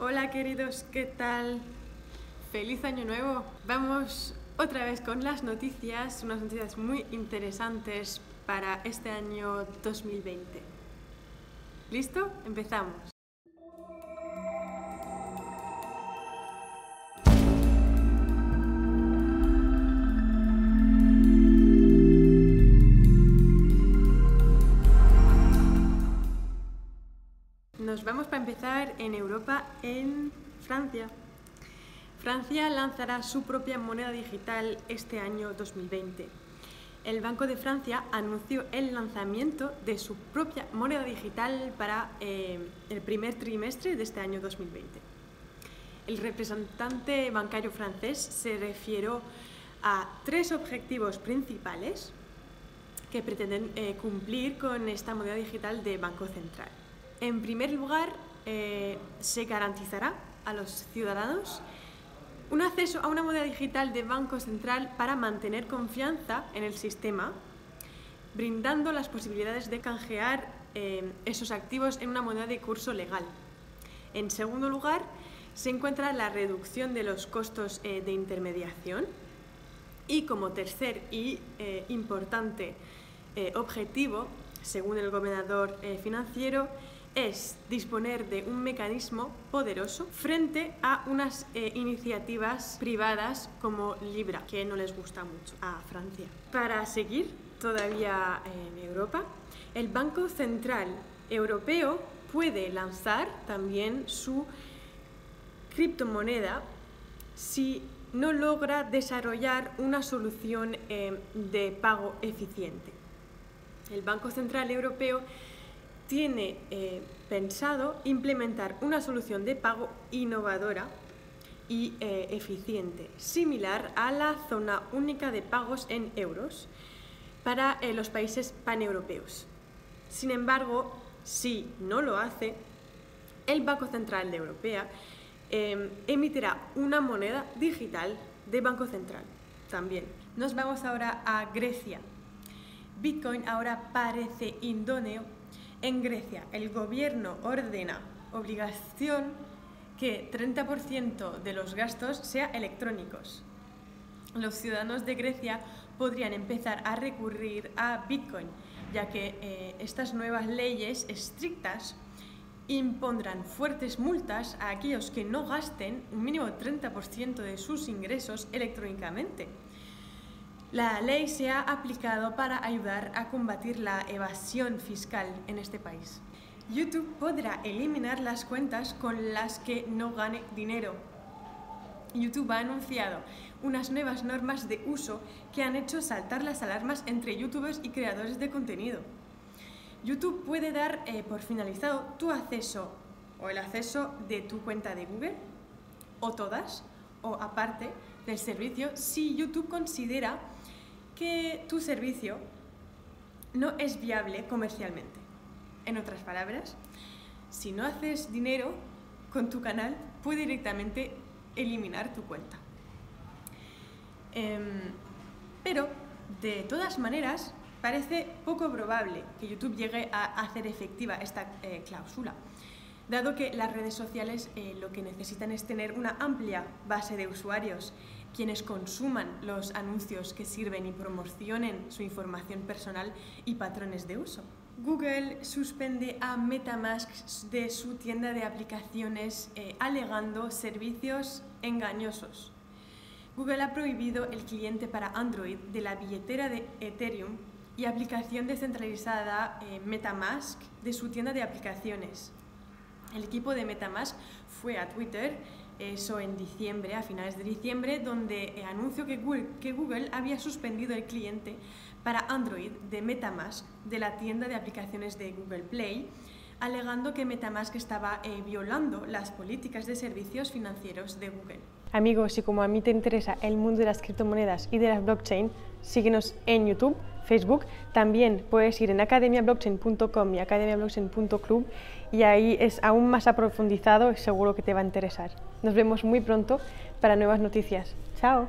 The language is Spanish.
Hola queridos, ¿qué tal? Feliz año nuevo. Vamos otra vez con las noticias, unas noticias muy interesantes para este año 2020. ¿Listo? Empezamos. Nos vamos para empezar en Europa, en Francia. Francia lanzará su propia moneda digital este año 2020. El Banco de Francia anunció el lanzamiento de su propia moneda digital para eh, el primer trimestre de este año 2020. El representante bancario francés se refirió a tres objetivos principales que pretenden eh, cumplir con esta moneda digital de Banco Central. En primer lugar, eh, se garantizará a los ciudadanos un acceso a una moneda digital de Banco Central para mantener confianza en el sistema, brindando las posibilidades de canjear eh, esos activos en una moneda de curso legal. En segundo lugar, se encuentra la reducción de los costos eh, de intermediación. Y como tercer y importante objetivo, según el gobernador financiero, es disponer de un mecanismo poderoso frente a unas eh, iniciativas privadas como Libra, que no les gusta mucho a Francia. Para seguir todavía en Europa, el Banco Central Europeo puede lanzar también su criptomoneda si no logra desarrollar una solución eh, de pago eficiente. El Banco Central Europeo tiene eh, pensado implementar una solución de pago innovadora y eh, eficiente, similar a la zona única de pagos en euros para eh, los países paneuropeos. Sin embargo, si no lo hace, el Banco Central de Europea em, emitirá una moneda digital de Banco Central también. Nos vamos ahora a Grecia. Bitcoin ahora parece indóneo en Grecia, el gobierno ordena obligación que 30% de los gastos sea electrónicos. Los ciudadanos de Grecia podrían empezar a recurrir a Bitcoin, ya que eh, estas nuevas leyes estrictas impondrán fuertes multas a aquellos que no gasten un mínimo 30% de sus ingresos electrónicamente. La ley se ha aplicado para ayudar a combatir la evasión fiscal en este país. YouTube podrá eliminar las cuentas con las que no gane dinero. YouTube ha anunciado unas nuevas normas de uso que han hecho saltar las alarmas entre youtubers y creadores de contenido. YouTube puede dar eh, por finalizado tu acceso o el acceso de tu cuenta de Google o todas o aparte del servicio si YouTube considera que tu servicio no es viable comercialmente. En otras palabras, si no haces dinero con tu canal, puede directamente eliminar tu cuenta. Em, pero, de todas maneras, parece poco probable que YouTube llegue a hacer efectiva esta eh, cláusula, dado que las redes sociales eh, lo que necesitan es tener una amplia base de usuarios quienes consuman los anuncios que sirven y promocionen su información personal y patrones de uso. Google suspende a Metamask de su tienda de aplicaciones eh, alegando servicios engañosos. Google ha prohibido el cliente para Android de la billetera de Ethereum y aplicación descentralizada eh, Metamask de su tienda de aplicaciones. El equipo de Metamask fue a Twitter eso en diciembre, a finales de diciembre, donde eh, anunció que Google, que Google había suspendido el cliente para Android de Metamask de la tienda de aplicaciones de Google Play, alegando que Metamask estaba eh, violando las políticas de servicios financieros de Google. Amigos, si como a mí te interesa el mundo de las criptomonedas y de las blockchain, síguenos en YouTube, Facebook. También puedes ir en academiablockchain.com y academiablockchain.club y ahí es aún más aprofundizado y seguro que te va a interesar. Nos vemos muy pronto para nuevas noticias. Chao.